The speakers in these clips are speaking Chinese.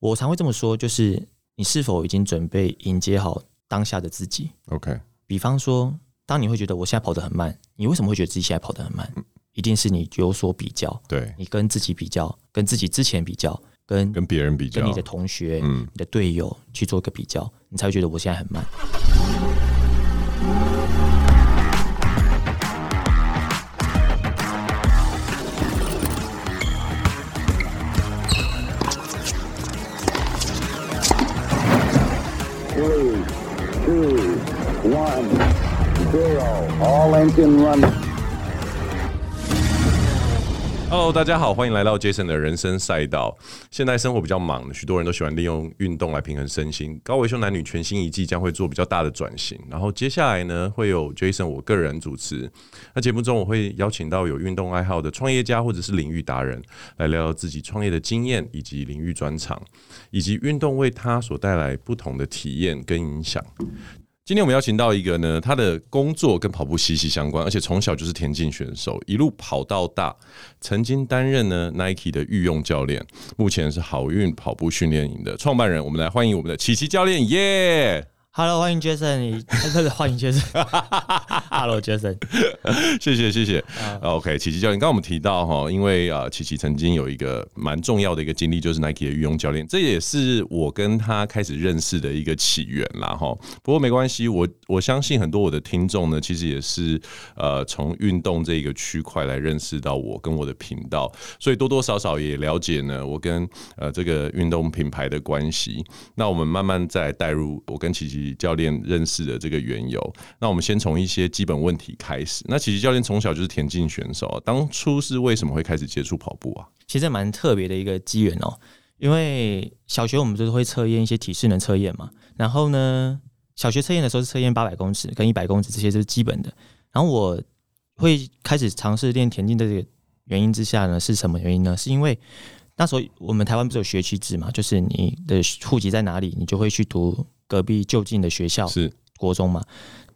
我常会这么说，就是你是否已经准备迎接好当下的自己？OK，比方说，当你会觉得我现在跑得很慢，你为什么会觉得自己现在跑得很慢？嗯、一定是你有所比较，对，你跟自己比较，跟自己之前比较，跟跟别人比较，跟你的同学、嗯、你的队友去做一个比较，你才会觉得我现在很慢。two, one, zero. All engine running. Hello，大家好，欢迎来到 Jason 的人生赛道。现在生活比较忙，许多人都喜欢利用运动来平衡身心。高维修男女全新一季将会做比较大的转型，然后接下来呢，会有 Jason 我个人主持。那节目中我会邀请到有运动爱好的创业家或者是领域达人，来聊聊自己创业的经验以及领域专长，以及运动为他所带来不同的体验跟影响。今天我们邀请到一个呢，他的工作跟跑步息息相关，而且从小就是田径选手，一路跑到大，曾经担任呢 Nike 的御用教练，目前是好运跑步训练营的创办人。我们来欢迎我们的琪琪教练，耶、yeah!！Hello，欢迎 Jason，你欢迎 Jason，Hello，Jason，谢 谢谢谢。OK，琪琪教练，刚刚我们提到哈，因为啊，琪琪曾经有一个蛮重要的一个经历，就是 Nike 的御用教练，这也是我跟他开始认识的一个起源啦哈。不过没关系，我我相信很多我的听众呢，其实也是呃从运动这个区块来认识到我跟我的频道，所以多多少少也了解呢我跟呃这个运动品牌的关系。那我们慢慢再带入我跟琪琪。教练认识的这个缘由，那我们先从一些基本问题开始。那其实教练从小就是田径选手，当初是为什么会开始接触跑步啊？其实蛮特别的一个机缘哦，因为小学我们就是会测验一些体适能测验嘛。然后呢，小学测验的时候是测验八百公尺跟一百公尺，这些是基本的。然后我会开始尝试练田径的这个原因之下呢，是什么原因呢？是因为那时候我们台湾不是有学区制嘛，就是你的户籍在哪里，你就会去读。隔壁就近的学校是国中嘛？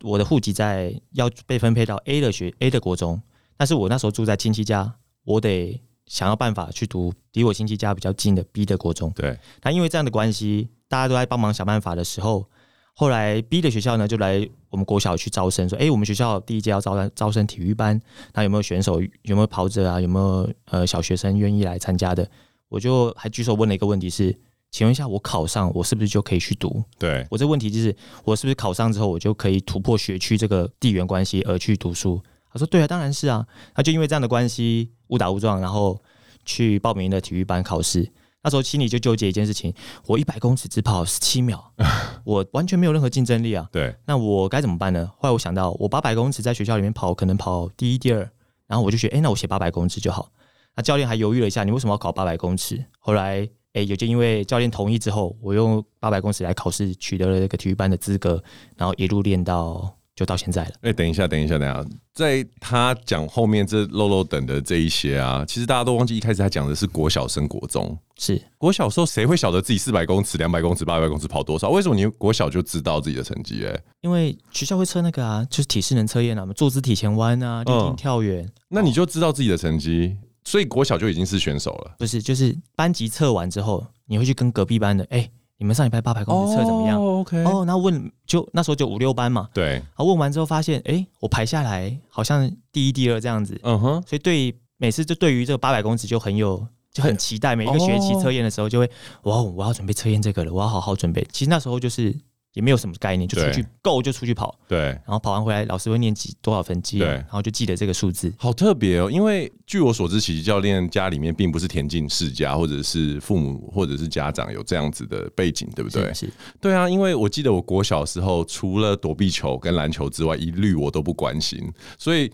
我的户籍在要被分配到 A 的学 A 的国中，但是我那时候住在亲戚家，我得想要办法去读离我亲戚家比较近的 B 的国中。对，那因为这样的关系，大家都在帮忙想办法的时候，后来 B 的学校呢就来我们国小去招生，说：“哎，我们学校第一届要招招生体育班，那有没有选手？有没有跑者啊？有没有呃小学生愿意来参加的？”我就还举手问了一个问题是。请问一下，我考上，我是不是就可以去读？对，我这个问题就是，我是不是考上之后，我就可以突破学区这个地缘关系而去读书？他说：对啊，当然是啊。他就因为这样的关系，误打误撞，然后去报名了体育班考试。那时候心里就纠结一件事情：我一百公尺只跑十七秒，我完全没有任何竞争力啊。对，那我该怎么办呢？后来我想到，我八百公尺在学校里面跑，可能跑第一、第二，然后我就觉得，哎，那我写八百公尺就好。那教练还犹豫了一下，你为什么要考八百公尺？后来。哎，有就因为教练同意之后，我用八百公尺来考试，取得了这个体育班的资格，然后一路练到就到现在了。哎，等一下，等一下，等一下，在他讲后面这漏漏等的这一些啊，其实大家都忘记一开始他讲的是国小升国中，是国小时候谁会晓得自己四百公尺、两百公尺、八百公尺跑多少？为什么你国小就知道自己的成绩？哎，因为学校会测那个啊，就是体适能测验啊，坐姿体前弯啊，立定跳远，那你就知道自己的成绩。所以国小就已经是选手了，不是？就是班级测完之后，你会去跟隔壁班的，哎、欸，你们上礼拜八百公尺测怎么样？OK，哦，那问就那时候就五六班嘛，对。啊问完之后发现，哎、欸，我排下来好像第一、第二这样子，嗯哼。所以对每次就对于这个八百公尺就很有就很期待，每一个学期测验的时候就会，哇，我要准备测验这个了，我要好好准备。其实那时候就是。也没有什么概念，就出去够就出去跑，对，然后跑完回来，老师会念几多少分几，对，然后就记得这个数字。好特别哦，因为据我所知，其实教练家里面并不是田径世家，或者是父母或者是家长有这样子的背景，对不对？是，是，对啊，因为我记得我国小时候，除了躲避球跟篮球之外，一律我都不关心。所以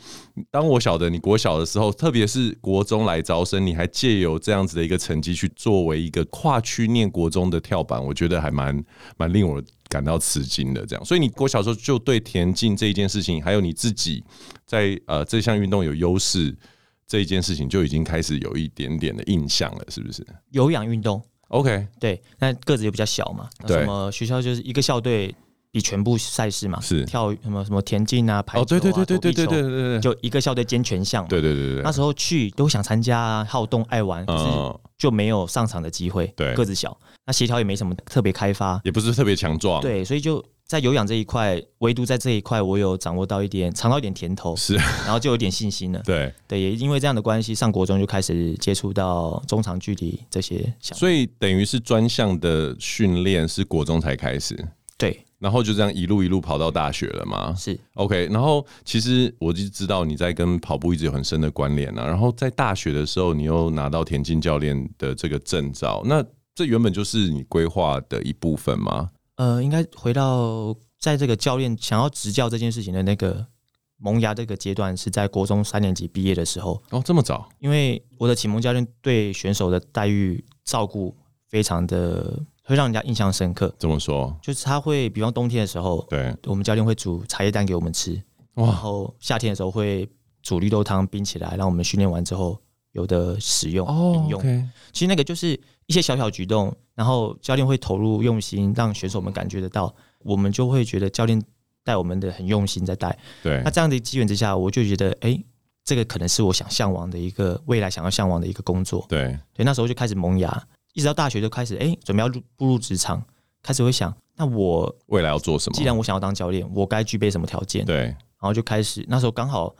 当我晓得你国小的时候，特别是国中来招生，你还借由这样子的一个成绩去作为一个跨区念国中的跳板，我觉得还蛮蛮令我。感到吃惊的这样，所以你我小时候就对田径这一件事情，还有你自己在呃这项运动有优势这一件事情，就已经开始有一点点的印象了，是不是？有氧运动，OK，对，那个子也比较小嘛，对，什么学校就是一个校队比全部赛事嘛，是跳什么什么田径啊、排球啊、哦，对对对对对对对就一个校队兼全项。对对对对。那时候去都想参加啊，好动爱玩，可是就没有上场的机会。对，个子小，那协调也没什么特别开发，也不是特别强壮。对，所以就在有氧这一块，唯独在这一块，我有掌握到一点，尝到一点甜头。是，然后就有点信心了。对对，也因为这样的关系，上国中就开始接触到中长距离这些项目。所以等于是专项的训练是国中才开始。对。然后就这样一路一路跑到大学了嘛？是 OK。然后其实我就知道你在跟跑步一直有很深的关联啊。然后在大学的时候，你又拿到田径教练的这个证照，那这原本就是你规划的一部分吗？呃，应该回到在这个教练想要执教这件事情的那个萌芽这个阶段，是在国中三年级毕业的时候。哦，这么早？因为我的启蒙教练对选手的待遇照顾非常的。会让人家印象深刻。怎么说？就是他会，比方冬天的时候，对，我们教练会煮茶叶蛋给我们吃。然后夏天的时候会煮绿豆汤冰起来，让我们训练完之后有的使用饮用。其实那个就是一些小小举动，然后教练会投入用心，让选手们感觉得到，我们就会觉得教练带我们的很用心在带。对，那这样的机缘之下，我就觉得，哎，这个可能是我想向往的一个未来想要向往的一个工作。对，对，那时候就开始萌芽。一直到大学就开始，哎、欸，准备要入步入职场，开始会想，那我未来要做什么？既然我想要当教练，我该具备什么条件？对，然后就开始，那时候刚好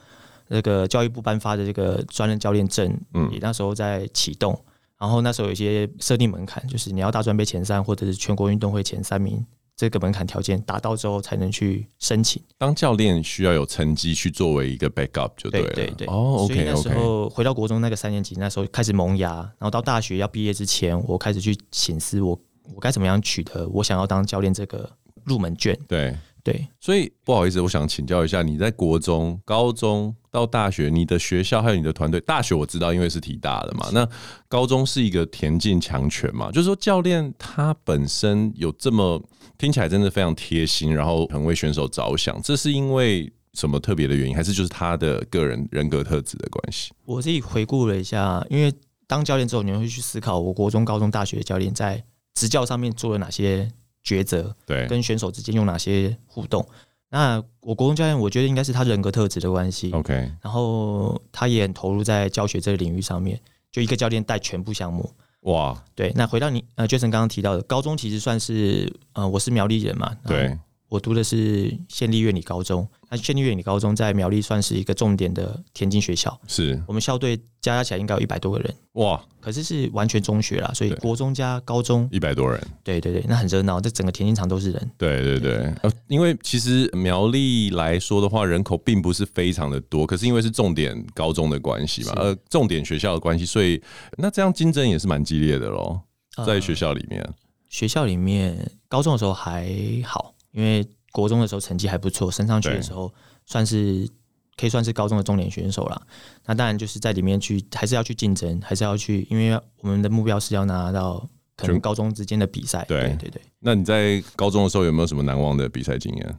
那个教育部颁发的这个专任教练证，嗯，也那时候在启动，然后那时候有一些设定门槛，就是你要大专杯前三或者是全国运动会前三名。这个门槛条件达到之后，才能去申请。当教练需要有成绩去作为一个 backup 就对了。对对对。哦，所以那时候回到国中那个三年级，那时候开始萌芽，然后到大学要毕业之前，我开始去醒思我我该怎么样取得我想要当教练这个入门券。对。对，所以不好意思，我想请教一下，你在国中、高中到大学，你的学校还有你的团队，大学我知道，因为是体大的嘛。那高中是一个田径强权嘛，就是说教练他本身有这么听起来真的非常贴心，然后很为选手着想，这是因为什么特别的原因，还是就是他的个人人格特质的关系？我自己回顾了一下，因为当教练之后，你会去思考，我国中、高中、大学的教练在执教上面做了哪些。抉择对，跟选手之间有哪些互动？那我国中教练，我觉得应该是他人格特质的关系。OK，然后他也很投入在教学这个领域上面，就一个教练带全部项目。哇，对。那回到你呃，Jason 刚刚提到的高中，其实算是呃，我是苗栗人嘛，对，我读的是县立院里高中。那县立院里高中在苗栗算是一个重点的田径学校，是我们校队加加起来应该有一百多个人哇！可是是完全中学啦，所以国中加高中一百多人，对对对，那很热闹，这整个田径场都是人。对对对，呃，因为其实苗栗来说的话，人口并不是非常的多，可是因为是重点高中的关系嘛，呃，重点学校的关系，所以那这样竞争也是蛮激烈的喽，在学校里面，呃，学校里面高中的时候还好，因为。国中的时候成绩还不错，升上去的时候算是可以算是高中的重点选手了。那当然就是在里面去，还是要去竞争，还是要去，因为我们的目标是要拿到可能高中之间的比赛。对对对。那你在高中的时候有没有什么难忘的比赛经验？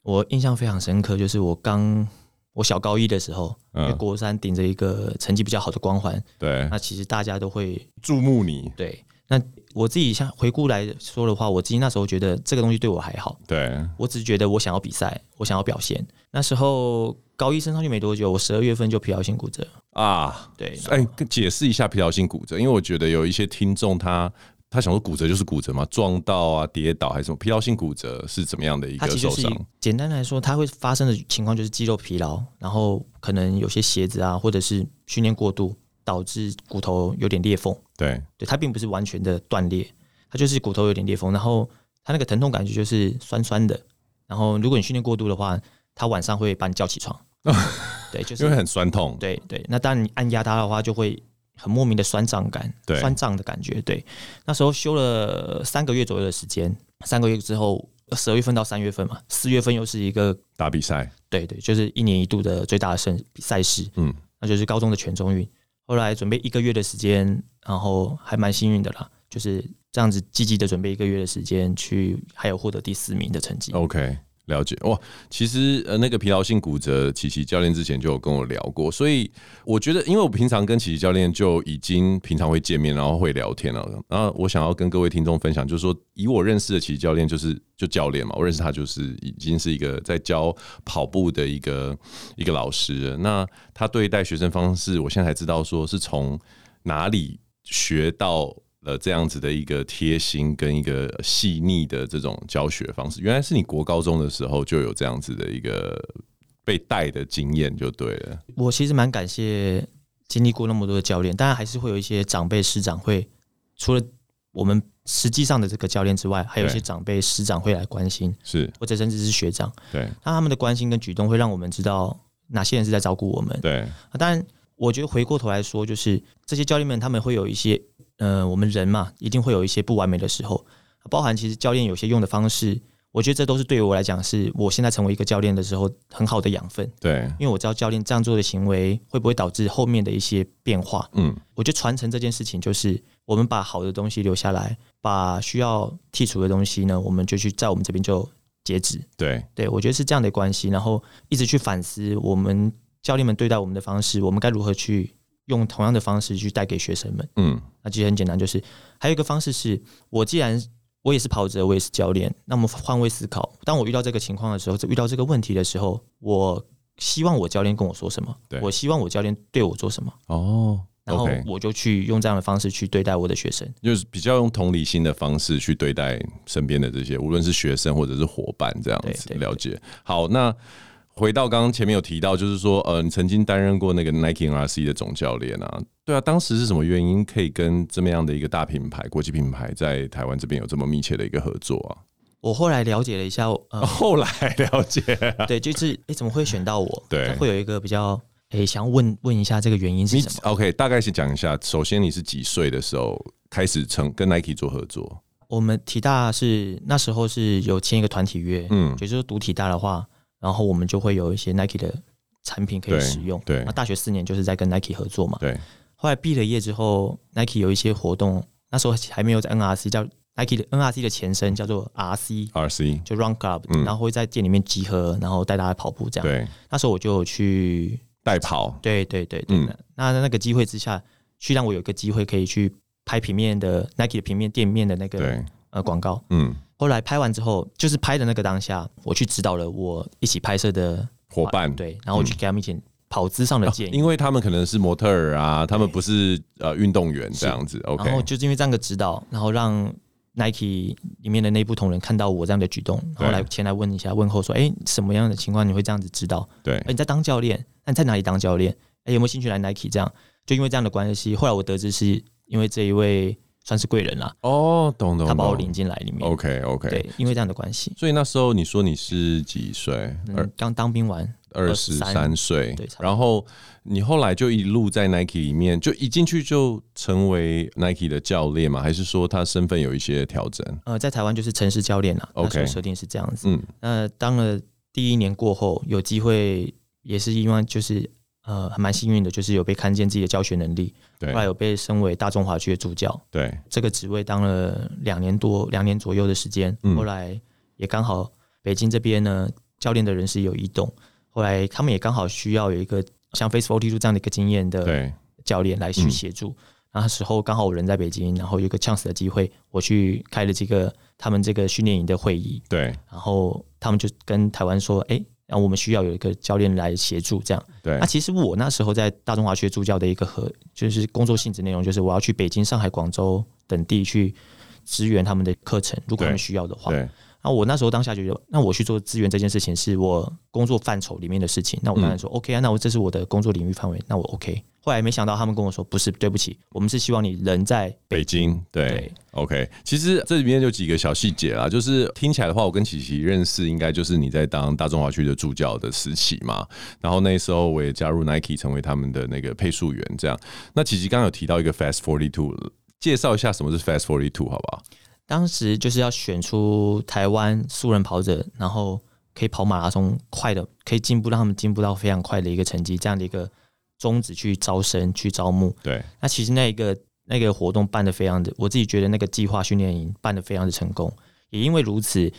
我印象非常深刻，就是我刚我小高一的时候，嗯、因为国三顶着一个成绩比较好的光环，对，那其实大家都会注目你。对。那我自己像回顾来说的话，我自己那时候觉得这个东西对我还好。对，我只是觉得我想要比赛，我想要表现。那时候高一升上去没多久，我十二月份就疲劳性骨折啊。对，哎、欸，解释一下疲劳性骨折，因为我觉得有一些听众他他想说骨折就是骨折嘛，撞到啊、跌倒还是什么？疲劳性骨折是怎么样的一个受伤？简单来说，它会发生的情况就是肌肉疲劳，然后可能有些鞋子啊，或者是训练过度。导致骨头有点裂缝，对，对，它并不是完全的断裂，它就是骨头有点裂缝，然后它那个疼痛感觉就是酸酸的，然后如果你训练过度的话，它晚上会把你叫起床，对，就是因为很酸痛，对对，那当然你按压它的话，就会很莫名的酸胀感，对，酸胀的感觉，对，那时候休了三个月左右的时间，三个月之后，十二月份到三月份嘛，四月份又是一个大比赛，对对，就是一年一度的最大的赛赛事，嗯，那就是高中的全中运。后来准备一个月的时间，然后还蛮幸运的啦，就是这样子积极的准备一个月的时间去，还有获得第四名的成绩。OK，了解哇，其实呃，那个疲劳性骨折，琪琪教练之前就有跟我聊过，所以我觉得，因为我平常跟琪琪教练就已经平常会见面，然后会聊天了。然后我想要跟各位听众分享，就是说，以我认识的琪琪教练，就是就教练嘛，我认识他就是已经是一个在教跑步的一个一个老师。那他对待学生方式，我现在才知道说是从哪里学到。呃，这样子的一个贴心跟一个细腻的这种教学方式，原来是你国高中的时候就有这样子的一个被带的经验，就对了。我其实蛮感谢经历过那么多的教练，当然还是会有一些长辈师长会，除了我们实际上的这个教练之外，还有一些长辈师长会来关心，是或者甚至是学长。对，那他们的关心跟举动会让我们知道哪些人是在照顾我们。对，当然我觉得回过头来说，就是这些教练们他们会有一些。呃，我们人嘛，一定会有一些不完美的时候，包含其实教练有些用的方式，我觉得这都是对于我来讲，是我现在成为一个教练的时候很好的养分。对，因为我知道教练这样做的行为会不会导致后面的一些变化。嗯，我觉得传承这件事情就是我们把好的东西留下来，把需要剔除的东西呢，我们就去在我们这边就截止。对，对我觉得是这样的关系，然后一直去反思我们教练们对待我们的方式，我们该如何去。用同样的方式去带给学生们，嗯，那其实很简单，就是还有一个方式是，我既然我也是跑者，我也是教练，那么换位思考，当我遇到这个情况的时候，遇到这个问题的时候，我希望我教练跟我说什么？对，我希望我教练对我做什么？哦，然后我就去用这样的方式去对待我的学生，就是比较用同理心的方式去对待身边的这些，无论是学生或者是伙伴，这样子了解。好，那。回到刚刚前面有提到，就是说，呃，你曾经担任过那个 Nike NRC 的总教练啊？对啊，当时是什么原因可以跟这么样的一个大品牌、国际品牌在台湾这边有这么密切的一个合作啊？我后来了解了一下，呃，后来了解，对，就是哎、欸，怎么会选到我？对，会有一个比较，哎、欸，想要问问一下这个原因是什么？OK，大概是讲一下。首先，你是几岁的时候开始成跟 Nike 做合作？我们体大是那时候是有签一个团体约，嗯，也就是读体大的话。然后我们就会有一些 Nike 的产品可以使用。对，那大学四年就是在跟 Nike 合作嘛。对。后来毕了业之后，Nike 有一些活动，那时候还没有在 NRC，叫 Nike 的 NRC 的前身叫做 RC，RC 就 Run Club，嗯，然后会在店里面集合，然后带大家跑步这样。对。那时候我就去代跑。对对对对。嗯。那那个机会之下，去让我有一个机会可以去拍平面的 Nike 的平面店面的那个呃广告。嗯。后来拍完之后，就是拍的那个当下，我去指导了我一起拍摄的伙伴，对，然后我去给他们一点跑姿上的建议，嗯，因为他们可能是模特儿啊，他们不是呃运动员这样子。OK，然后就是因为这样的指导，然后让 Nike 里面的内部同仁看到我这样的举动，然后来前来问一下问候说，哎，什么样的情况你会这样子指导？对，你在当教练，那你在哪里当教练？哎，有没有兴趣来 Nike？这样就因为这样的关系，后来我得知是因为这一位。算是贵人啦，哦，懂懂，他把我领进来里面，OK OK，对，因为这样的关系，所以那时候你说你是几岁？刚、嗯、当兵完，二十三岁，然后你后来就一路在 Nike 里面，就一进去就成为 Nike 的教练嘛？还是说他身份有一些调整？呃，在台湾就是城市教练啦，OK，设定是这样子。嗯，那当了第一年过后，有机会也是因为就是。呃，还蛮幸运的，就是有被看见自己的教学能力。对，后来有被升为大中华区的助教。对，这个职位当了两年多，两年左右的时间。嗯。后来也刚好北京这边呢，教练的人事有异动。后来他们也刚好需要有一个像 Facebook T 这样的一个经验的教练来去协助。那时候刚好我人在北京，然后有一个 chance 的机会，我去开了这个他们这个训练营的会议。对。然后他们就跟台湾说：“哎。”然后我们需要有一个教练来协助，这样。对。那其实我那时候在大中华区助教的一个和就是工作性质内容，就是我要去北京、上海、广州等地去支援他们的课程，如果他们需要的话。对。那我那时候当下就觉得，那我去做资源这件事情是我工作范畴里面的事情。那我当然说、嗯、OK 啊，那我这是我的工作领域范围，那我 OK。后来没想到他们跟我说，不是，对不起，我们是希望你人在北京。对，对，OK。其实这里面有几个小细节啦，就是听起来的话，我跟琪琪认识应该就是你在当大中华区的助教的时期嘛。然后那时候我也加入 Nike 成为他们的那个配速员，这样。那琪琪刚刚有提到一个 Fast Forty Two，介绍一下什么是 Fast Forty Two 好不好？当时就是要选出台湾素人跑者，然后可以跑马拉松快的，可以进步，让他们进步到非常快的一个成绩，这样的一个宗旨去招生、去招募。对，那其实那一个那个活动办的非常的，我自己觉得那个计划训练营办的非常的成功，也因为如此，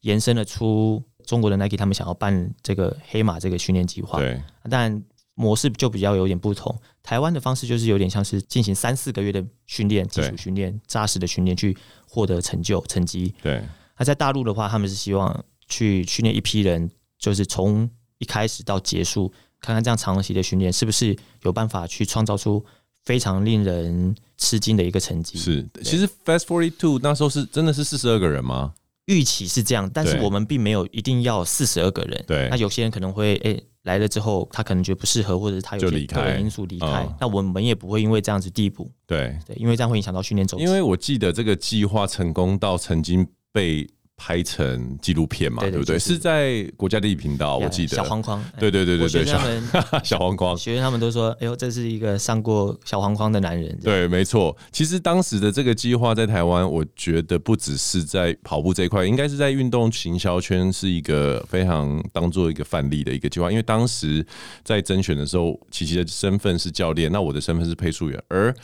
延伸了出中国的 Nike 他们想要办这个黑马这个训练计划，对，但模式就比较有点不同。台湾的方式就是有点像是进行三四个月的训练，基础训练、扎实的训练，去获得成就成绩。对，那在大陆的话，他们是希望去训练一批人，就是从一开始到结束，看看这样长期的训练是不是有办法去创造出非常令人吃惊的一个成绩。是，其实 Fast Forty Two 那时候是真的是四十二个人吗？预期是这样，但是我们并没有一定要四十二个人。对，那有些人可能会诶、欸、来了之后，他可能觉得不适合，或者是他有些个人因素离开。那我们也不会因为这样子递补。对对，因为这样会影响到训练周期。因为我记得这个计划成功到曾经被。拍成纪录片嘛，对，不对？是在国家地理频道，我记得。小黄框，对对对对对，学生小 小框框，学生他们都说：“哎呦，这是一个上过小黄框的男人。”对，没错。其实当时的这个计划在台湾，我觉得不只是在跑步这一块，应该是在运动行销圈是一个非常当做一个范例的一个计划。因为当时在甄选的时候，琪琪的身份是教练，那我的身份是配速员，而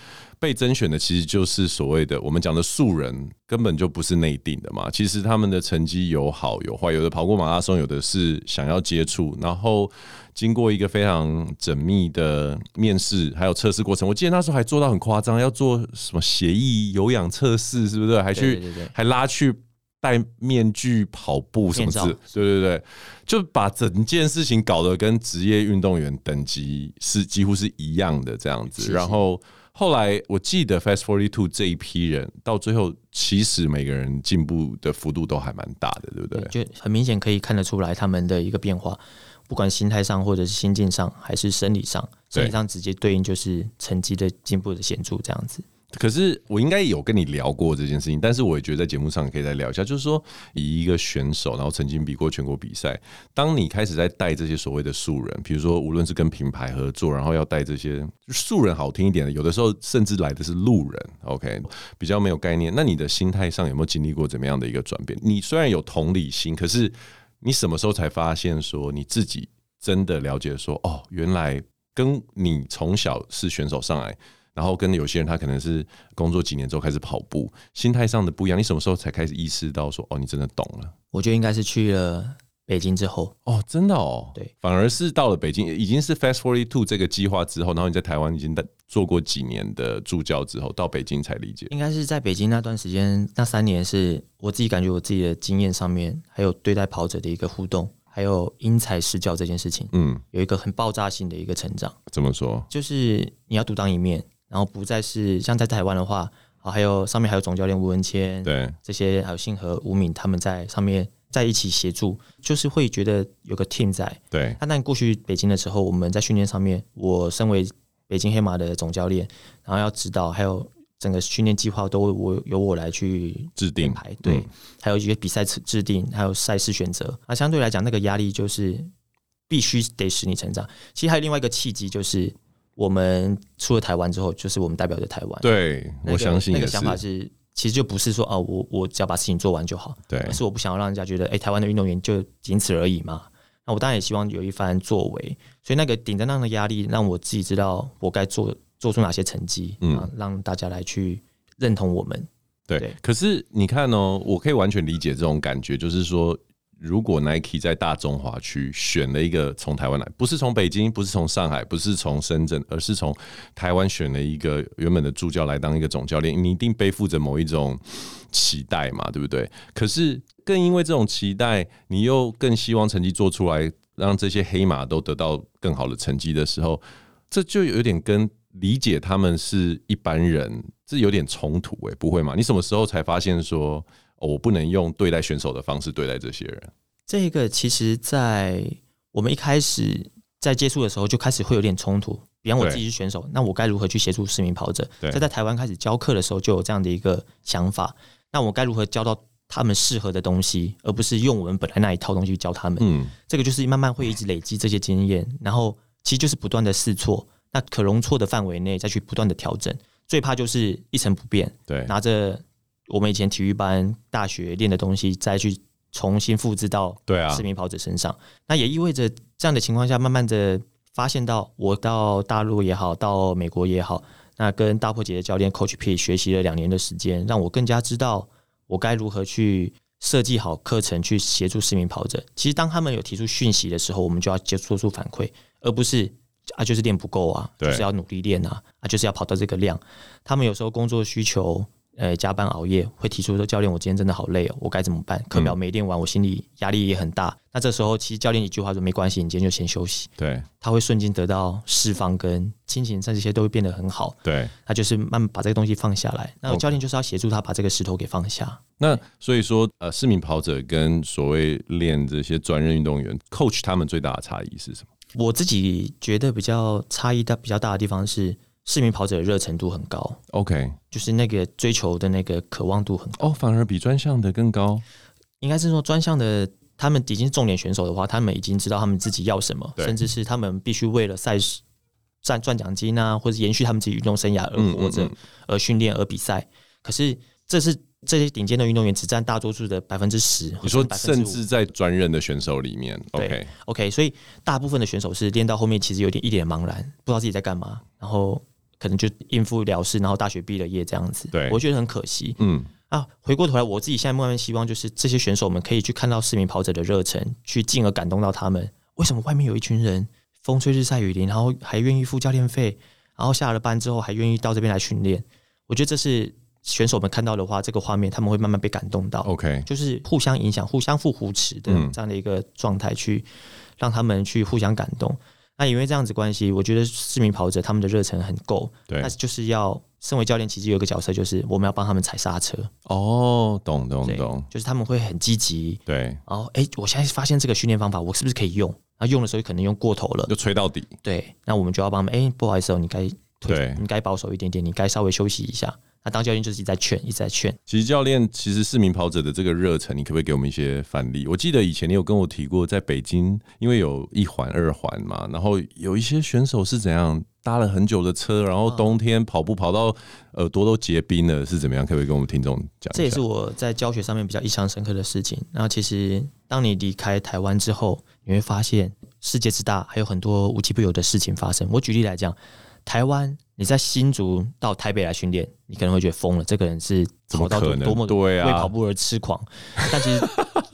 被甄选的其实就是所谓的我们讲的素人，根本就不是内定的嘛。其实他们的成绩有好有坏，有的跑过马拉松，有的是想要接触，然后经过一个非常缜密的面试还有测试过程。我记得那时候还做到很夸张，要做什么协议有氧测试，是不是？还去还拉去戴面具跑步什么的，对对对，就把整件事情搞得跟职业运动员等级是几乎是一样的这样子，然后。后来我记得 Fast Forty Two 这一批人到最后，其实每个人进步的幅度都还蛮大的，对不对？就很明显可以看得出来他们的一个变化，不管心态上，或者是心境上，还是生理上，生理上直接对应就是成绩的进步的显著这样子。可是我应该有跟你聊过这件事情，但是我也觉得在节目上可以再聊一下，就是说以一个选手，然后曾经比过全国比赛，当你开始在带这些所谓的素人，比如说无论是跟品牌合作，然后要带这些素人，好听一点的，有的时候甚至来的是路人，OK，比较没有概念，那你的心态上有没有经历过怎么样的一个转变？你虽然有同理心，可是你什么时候才发现说你自己真的了解说，哦，原来跟你从小是选手上来。然后跟有些人，他可能是工作几年之后开始跑步，心态上的不一样。你什么时候才开始意识到说，哦，你真的懂了？我觉得应该是去了北京之后。哦，真的哦。对，反而是到了北京，已经是 Fast Forty Two 这个计划之后，然后你在台湾已经做过几年的助教之后，到北京才理解。应该是在北京那段时间，那三年是我自己感觉我自己的经验上面，还有对待跑者的一个互动。还有因材施教这件事情，嗯，有一个很爆炸性的一个成长。怎么说？就是你要独当一面，然后不再是像在台湾的话，啊，还有上面还有总教练吴文谦，对，这些还有信和吴敏他们在上面在一起协助，就是会觉得有个 team 在。对，但但过去北京的时候，我们在训练上面，我身为北京黑马的总教练，然后要指导，还有。整个训练计划都我由我来去制定，对，嗯、还有一些比赛制定，还有赛事选择。那相对来讲，那个压力就是必须得使你成长。其实还有另外一个契机，就是我们出了台湾之后，就是我们代表着台湾。对，我相信那个想法是，其实就不是说哦，我我只要把事情做完就好。对，而是我不想要让人家觉得，哎，台湾的运动员就仅此而已嘛。那我当然也希望有一番作为。所以那个顶着那样的压力，让我自己知道我该做。做出哪些成绩，嗯，让大家来去认同我们。对，对，可是你看哦，我可以完全理解这种感觉，就是说，如果 Nike 在大中华区选了一个从台湾来，不是从北京，不是从上海，不是从深圳，而是从台湾选了一个原本的助教来当一个总教练，你一定背负着某一种期待嘛，对不对？可是更因为这种期待，你又更希望成绩做出来，让这些黑马都得到更好的成绩的时候，这就有点跟。理解他们是一般人，这有点冲突诶，不会吗？你什么时候才发现说，哦，我不能用对待选手的方式对待这些人？这个其实，在我们一开始在接触的时候，就开始会有点冲突。比方我自己是选手，那我该如何去协助市民跑者？在在台湾开始教课的时候，就有这样的一个想法。那我该如何教到他们适合的东西，而不是用我们本来那一套东西去教他们？嗯，这个就是慢慢会一直累积这些经验，然后其实就是不断的试错。那可容错的范围内再去不断的调整，最怕就是一成不变。对，拿着我们以前体育班、大学练的东西，再去重新复制到对啊市民跑者身上。那也意味着这样的情况下，慢慢的发现到，我到大陆也好，到美国也好，那跟大破节的教练 Coach P 学习了两年的时间，让我更加知道我该如何去设计好课程去协助市民跑者。其实当他们有提出讯息的时候，我们就要接做出反馈，而不是啊就是练不够啊，就是要努力练啊，啊就是要跑到这个量。他们有时候工作需求。呃，加班熬夜会提出说：“教练，我今天真的好累哦，我该怎么办？课表没练完，我心里压力也很大。嗯”那这时候，其实教练一句话说：“没关系，你今天就先休息。”对，他会瞬间得到释放，跟心情上这些都会变得很好。对，他就是慢慢把这个东西放下来。那教练就是要协助他把这个石头给放下。那所以说，呃，市民跑者跟所谓练这些专任运动员，coach 他们最大的差异是什么？我自己觉得比较差异大比较大的地方是。市民跑者的热程度很高，OK，就是那个追求的那个渴望度很高，哦，反而比专项的更高。应该是说专项的他们已经是重点选手的话，他们已经知道他们自己要什么，甚至是他们必须为了赛事赚赚奖金啊，或者延续他们自己运动生涯而活着，而训练而比赛。可是这是这些顶尖的运动员只占大多数的百分之十。你说，甚至在专任的选手里面，OK OK，所以大部分的选手是练到后面其实有点一脸茫然，不知道自己在干嘛，然后。可能就应付了事，然后大学毕了业这样子，对，我觉得很可惜。嗯啊，回过头来，我自己现在慢慢希望，就是这些选手们可以去看到市民跑者的热忱，去进而感动到他们。为什么外面有一群人风吹日晒雨淋，然后还愿意付教练费，然后下了班之后还愿意到这边来训练？我觉得这是选手们看到的话，这个画面他们会慢慢被感动到。OK，就是互相影响、互相互扶持的这样的一个状态，去让他们去互相感动。那因为这样子关系，我觉得市民跑者他们的热忱很够，对，那就是要身为教练，其实有一个角色，就是我们要帮他们踩刹车。哦，懂懂懂，就是他们会很积极，对，然后哎，我现在发现这个训练方法，我是不是可以用？那用的时候可能用过头了，就吹到底。对，那我们就要帮他们，哎，不好意思哦，你该对，你该保守一点点，你该稍微休息一下。那当教练就是一直在劝，一直在劝。其实教练，其实市民跑者的这个热忱，你可不可以给我们一些范例？我记得以前你有跟我提过，在北京，因为有一环、二环嘛，然后有一些选手是怎样搭了很久的车，然后冬天跑步跑到耳朵都结冰了，是怎么样？可不可以跟我们听众讲？这也是我在教学上面比较印象深刻的事情。然后其实当你离开台湾之后，你会发现世界之大，还有很多无奇不有的事情发生。我举例来讲。台湾，你在新竹到台北来训练，你可能会觉得疯了。这个人是跑到多么为跑步而痴狂，但其实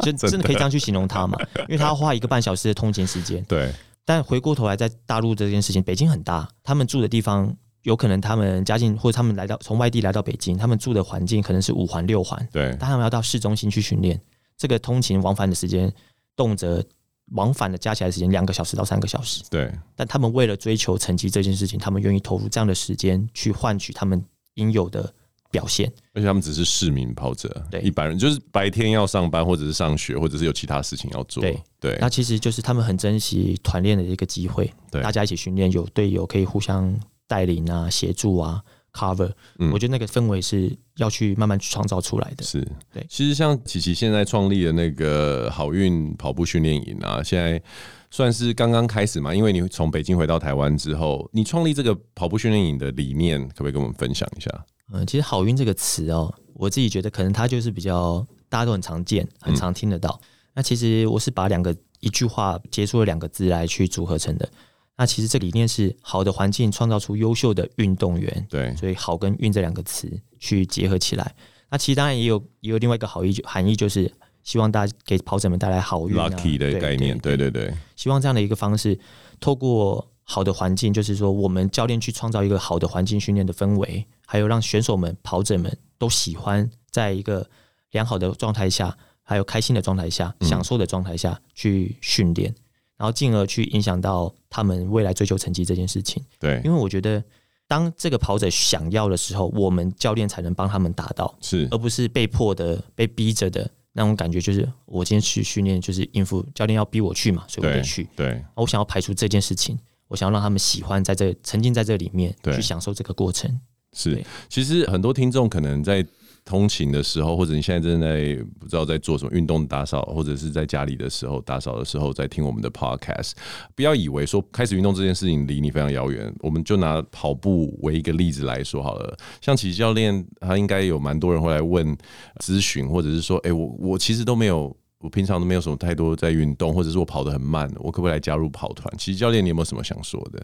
就真的可以这样去形容他嘛？因为他要花一个半小时的通勤时间。对。但回过头来，在大陆这件事情，北京很大，他们住的地方有可能他们家境或者他们来到从外地来到北京，他们住的环境可能是五环六环。对。但他们要到市中心去训练，这个通勤往返的时间动辄。往返的加起来时间两个小时到三个小时，对。但他们为了追求成绩这件事情，他们愿意投入这样的时间去换取他们应有的表现。而且他们只是市民跑者，对一般人就是白天要上班或者是上学，或者是有其他事情要做。对对。那其实就是他们很珍惜团练的一个机会，对，大家一起训练，有队友可以互相带领啊、协助啊。cover，嗯，我觉得那个氛围是要去慢慢去创造出来的。是对，其实像琪琪现在创立的那个好运跑步训练营啊，现在算是刚刚开始嘛。因为你从北京回到台湾之后，你创立这个跑步训练营的理念，可不可以跟我们分享一下？嗯，其实“好运”这个词哦，我自己觉得可能它就是比较大家都很常见、很常听得到。嗯、那其实我是把两个一句话结束了两个字来去组合成的。那其实这理念是好的环境创造出优秀的运动员，对，所以“好”跟“运”这两个词去结合起来。那其实当然也有也有另外一个好意含义，就是希望大家给跑者们带来好运、啊、，lucky 的概念，对对对，对，对。希望这样的一个方式，透过好的环境，就是说我们教练去创造一个好的环境训练的氛围，还有让选手们、跑者们都喜欢在一个良好的状态下，还有开心的状态下、享受的状态下去训练。然后进而去影响到他们未来追求成绩这件事情。对，因为我觉得，当这个跑者想要的时候，我们教练才能帮他们达到，是，而不是被迫的、被逼着的那种感觉。就是我今天去训练，就是应付教练要逼我去嘛，所以我得去。对，对我想要排除这件事情，我想要让他们喜欢在这沉浸在这里面，去享受这个过程。是，其实很多听众可能在。通勤的时候，或者你现在正在不知道在做什么运动打扫，或者是在家里的时候打扫的时候，在听我们的 podcast，不要以为说开始运动这件事情离你非常遥远。我们就拿跑步为一个例子来说好了，像琪琪教练，他应该有蛮多人会来问咨询，或者是说，哎、我我其实都没有，我平常都没有什么太多在运动，或者是我跑得很慢，我可不可以来加入跑团？琪琪教练，你有没有什么想说的？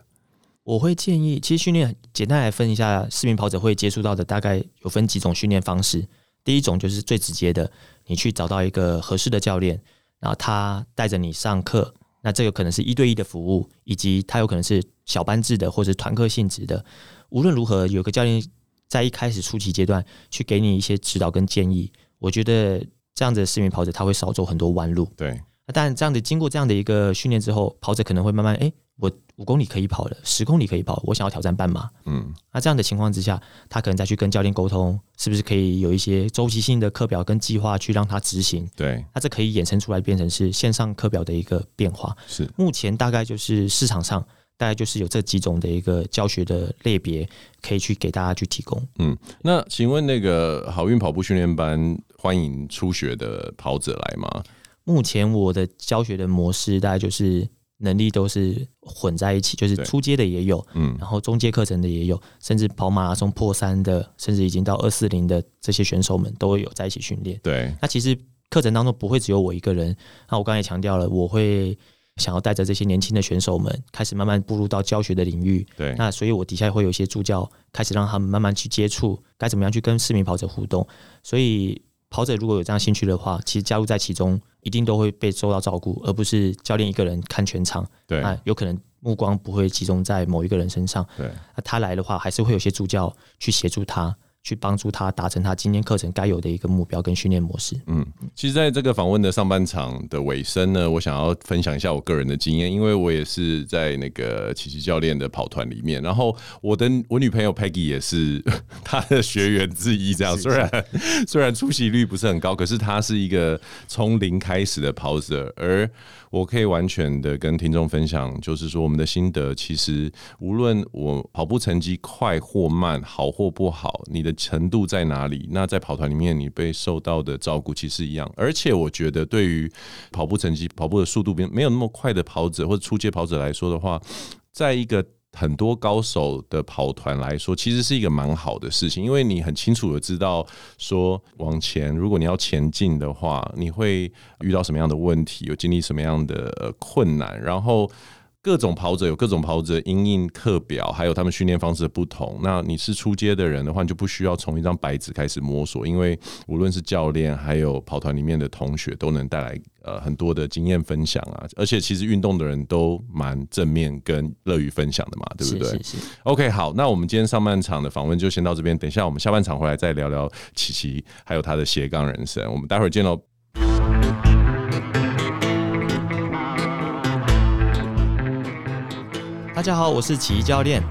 我会建议，其实训练简单来分一下，市民跑者会接触到的大概有分几种训练方式。第一种就是最直接的，你去找到一个合适的教练，然后他带着你上课。那这个可能是一对一的服务，以及他有可能是小班制的，或者团课性质的。无论如何，有个教练在一开始初期阶段去给你一些指导跟建议，我觉得这样子的市民跑者他会少走很多弯路。对。但，这样的经过这样的一个训练之后，跑者可能会慢慢哎。诶我五公里可以跑的，十公里可以跑，我想要挑战半马。嗯，那这样的情况之下，他可能再去跟教练沟通，是不是可以有一些周期性的课表跟计划去让他执行？对，那这可以衍生出来变成是线上课表的一个变化。是，目前大概就是市场上大概就是有这几种的一个教学的类别，可以去给大家去提供。嗯，那请问那个好运跑步训练班欢迎初学的跑者来吗？目前我的教学的模式大概就是。能力都是混在一起，就是初阶的也有，嗯，然后中阶课程的也有，甚至跑马拉松破三的，甚至已经到二四零的这些选手们都会有在一起训练。对，那其实课程当中不会只有我一个人。那我刚才也强调了，我会想要带着这些年轻的选手们开始慢慢步入到教学的领域。对，那所以我底下会有一些助教，开始让他们慢慢去接触该怎么样去跟市民跑者互动。所以跑者如果有这样兴趣的话，其实加入在其中。一定都会被受到照顾，而不是教练一个人看全场。对，啊，有可能目光不会集中在某一个人身上。对，那他来的话，还是会有些助教去协助他。去帮助他达成他今天课程该有的一个目标跟训练模式。嗯，其实，在这个访问的上半场的尾声呢，我想要分享一下我个人的经验，因为我也是在那个琪琪教练的跑团里面，然后我的我女朋友 Peggy 也是 他的学员之一。这样，虽然虽然出席率不是很高，可是他是一个从零开始的跑者，而我可以完全的跟听众分享，就是说我们的心得，其实无论我跑步成绩快或慢，好或不好，你的程度在哪里？那在跑团里面，你被受到的照顾其实一样。而且我觉得，对于跑步成绩、跑步的速度没有那么快的跑者或者初阶跑者来说的话，在一个很多高手的跑团来说，其实是一个蛮好的事情，因为你很清楚的知道说往前，如果你要前进的话，你会遇到什么样的问题，有经历什么样的困难，然后。各种跑者有各种跑者因应课表，还有他们训练方式的不同。那你是出街的人的话，你就不需要从一张白纸开始摸索，因为无论是教练还有跑团里面的同学，都能带来呃很多的经验分享啊。而且其实运动的人都蛮正面跟乐于分享的嘛，对不对？是是是。OK，好，那我们今天上半场的访问就先到这边，等一下我们下半场回来再聊聊琪琪还有他的斜杠人生。我们待会儿见喽。大家好，我是奇教练。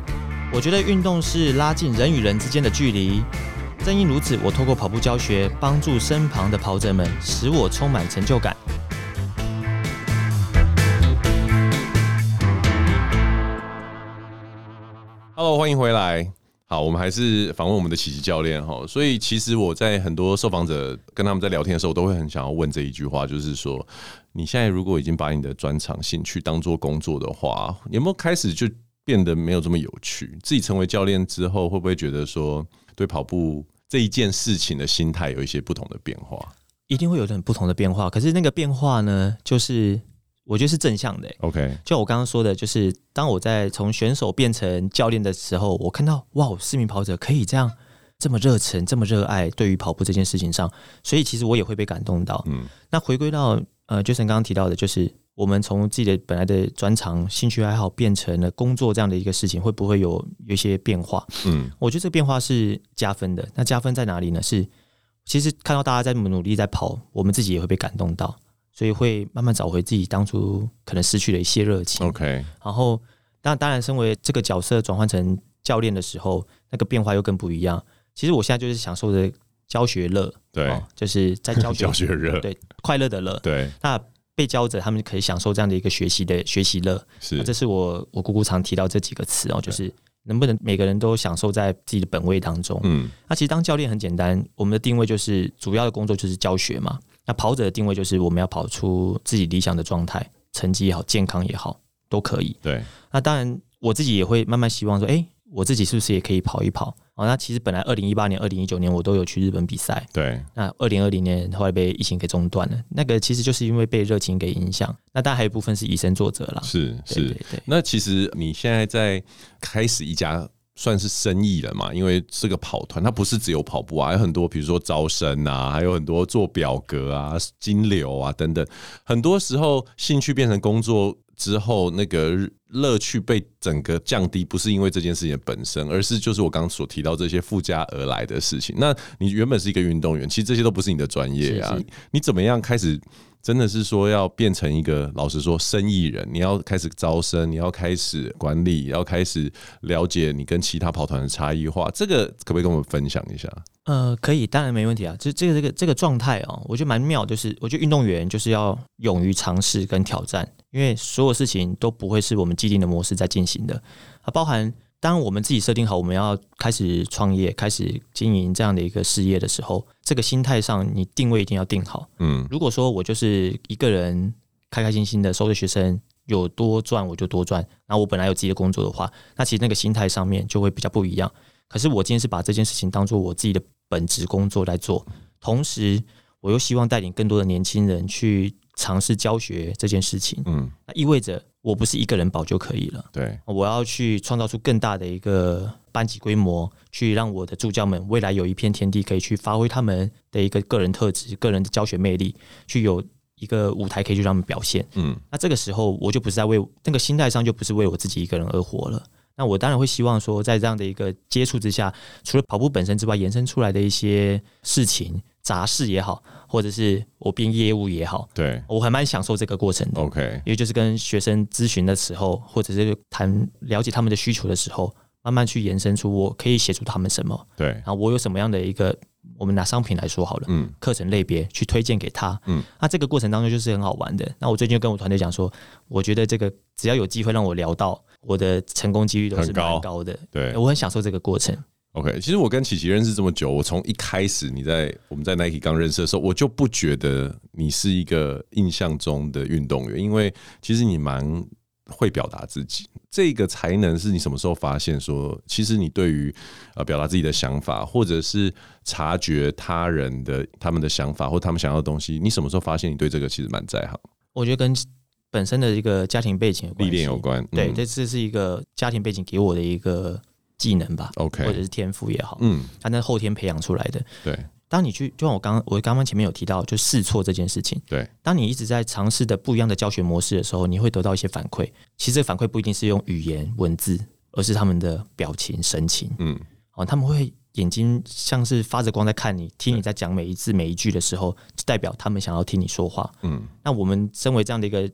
我觉得运动是拉近人与人之间的距离。正因如此，我透过跑步教学，帮助身旁的跑者们，使我充满成就感。Hello，欢迎回来。好，我们还是访问我们的琪琪教练哈。所以，其实我在很多受访者跟他们在聊天的时候，都会很想要问这一句话，就是说。你现在如果已经把你的专长兴趣当做工作的话，有没有开始就变得没有这么有趣？自己成为教练之后，会不会觉得说对跑步这一件事情的心态有一些不同的变化？一定会有很不同的变化。可是那个变化呢，就是我觉得是正向的。OK，就我刚刚说的，就是当我在从选手变成教练的时候，我看到哇，市民跑者可以这样这么热忱、这么热爱对于跑步这件事情上，所以其实我也会被感动到。嗯，那回归到。呃，Jason 刚刚提到的，就是我们从自己的本来的专长、兴趣爱好变成了工作这样的一个事情，会不会有有一些变化？嗯，我觉得这个变化是加分的。那加分在哪里呢？是其实看到大家在努力在跑，我们自己也会被感动到，所以会慢慢找回自己当初可能失去的一些热情。OK，然后当然，当然，身为这个角色转换成教练的时候，那个变化又更不一样。其实我现在就是享受着。教学乐，对、哦，就是在教学 教学热，对，快乐的乐，对。那被教者他们可以享受这样的一个学习的学习乐，是。这是我我姑姑常提到这几个词哦，就是能不能每个人都享受在自己的本位当中。嗯，那其实当教练很简单，我们的定位就是主要的工作就是教学嘛。那跑者的定位就是我们要跑出自己理想的状态，成绩也好，健康也好，都可以。对。那当然，我自己也会慢慢希望说，哎、欸。我自己是不是也可以跑一跑？哦，那其实本来二零一八年、二零一九年我都有去日本比赛。对。那二零二零年后来被疫情给中断了，那个其实就是因为被热情给影响。那当然还有一部分是以身作则啦。是是。对对对。那其实你现在在开始一家算是生意了嘛，因为是个跑团它不是只有跑步啊，还有很多比如说招生啊，还有很多做表格啊、金流啊等等。很多时候兴趣变成工作之后，那个乐趣被整个降低，不是因为这件事情本身，而是就是我刚刚所提到这些附加而来的事情。那你原本是一个运动员，其实这些都不是你的专业啊，你怎么样开始？真的是说要变成一个，老实说，生意人，你要开始招生，你要开始管理，要开始了解你跟其他跑团的差异化，这个可不可以跟我们分享一下？呃，可以，当然没问题啊。就这个这个这个状态哦，我觉得蛮妙，就是我觉得运动员就是要勇于尝试跟挑战，因为所有事情都不会是我们既定的模式在进行的，啊，包含。当我们自己设定好我们要开始创业、开始经营这样的一个事业的时候，这个心态上你定位一定要定好。嗯，如果说我就是一个人开开心心的收着学生，有多赚我就多赚，然后我本来有自己的工作的话，那其实那个心态上面就会比较不一样。可是我今天是把这件事情当做我自己的本职工作来做，同时我又希望带领更多的年轻人去尝试教学这件事情。嗯，那意味着。我不是一个人保就可以了，对，我要去创造出更大的一个班级规模，去让我的助教们未来有一片天地可以去发挥他们的一个个人特质、个人的教学魅力，去有一个舞台可以去让他们表现。嗯，那这个时候我就不是在为那个心态上就不是为我自己一个人而活了。那我当然会希望说，在这样的一个接触之下，除了跑步本身之外，延伸出来的一些事情。杂事也好，或者是我编业务也好，对，我还蛮享受这个过程的。OK，因为就是跟学生咨询的时候，或者是谈了解他们的需求的时候，慢慢去延伸出我可以协助他们什么。对，然后我有什么样的一个，我们拿商品来说好了，嗯，课程类别去推荐给他，嗯，那这个过程当中就是很好玩的。那我最近就跟我团队讲说，我觉得这个只要有机会让我聊到，我的成功几率都是蛮高的。对，我很享受这个过程。OK，其实我跟琪琪认识这么久，我从一开始你在我们在 Nike 刚认识的时候，我就不觉得你是一个印象中的运动员，因为其实你蛮会表达自己。这个才能是你什么时候发现说，其实你对于呃表达自己的想法，或者是察觉他人的他们的想法或他们想要的东西，你什么时候发现你对这个其实蛮在行？我觉得跟本身的一个家庭背景历练有关。对，这这是一个家庭背景给我的一个。技能吧，OK，或者是天赋也好，嗯，它那后天培养出来的。对，当你去，就像我刚我刚刚前面有提到，就试错这件事情。对，当你一直在尝试的不一样的教学模式的时候，你会得到一些反馈。其实这个反馈不一定是用语言文字，而是他们的表情神情。嗯，哦，他们会眼睛像是发着光在看你，听你在讲每一字每一句的时候，就代表他们想要听你说话。嗯，那我们身为这样的一个。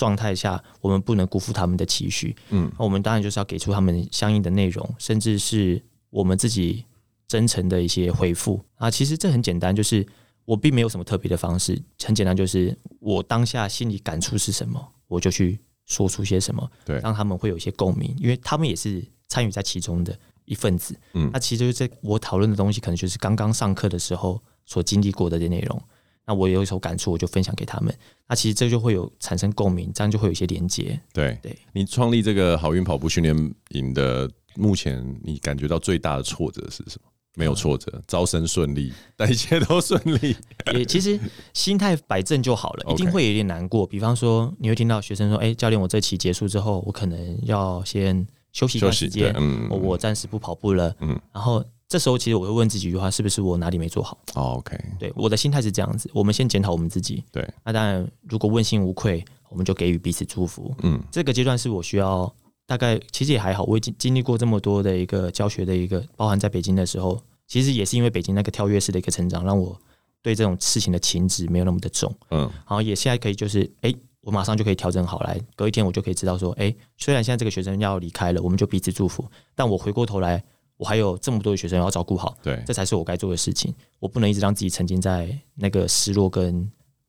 状态下，我们不能辜负他们的期许。嗯，那我们当然就是要给出他们相应的内容，甚至是我们自己真诚的一些回复啊。其实这很简单，就是我并没有什么特别的方式，很简单，就是我当下心里感触是什么，我就去说出些什么，对，让他们会有一些共鸣，因为他们也是参与在其中的一份子。嗯，那其实就是这我讨论的东西，可能就是刚刚上课的时候所经历过的这内容。那我有一首感触，我就分享给他们。那其实这就会有产生共鸣，这样就会有一些连接。对，对你创立这个好运跑步训练营的，目前你感觉到最大的挫折是什么？没有挫折，招生顺利，但一切都顺利。也其实心态摆正就好了，一定会有点难过。比方说，你会听到学生说：“哎，教练，我这期结束之后，我可能要先休息一段时间，嗯，我暂时不跑步了。”嗯，然后。这时候其实我会问自己一句话：是不是我哪里没做好？OK，对，我的心态是这样子。我们先检讨我们自己。对，那当然，如果问心无愧，我们就给予彼此祝福。嗯，这个阶段是我需要大概，其实也还好。我已经经历过这么多的一个教学的一个，包含在北京的时候，其实也是因为北京那个跳跃式的一个成长，让我对这种事情的情执没有那么的重。嗯，然后也现在可以就是，哎，我马上就可以调整好来，隔一天我就可以知道说，哎，虽然现在这个学生要离开了，我们就彼此祝福，但我回过头来。我还有这么多的学生要照顾好，对，这才是我该做的事情。我不能一直让自己沉浸在那个失落跟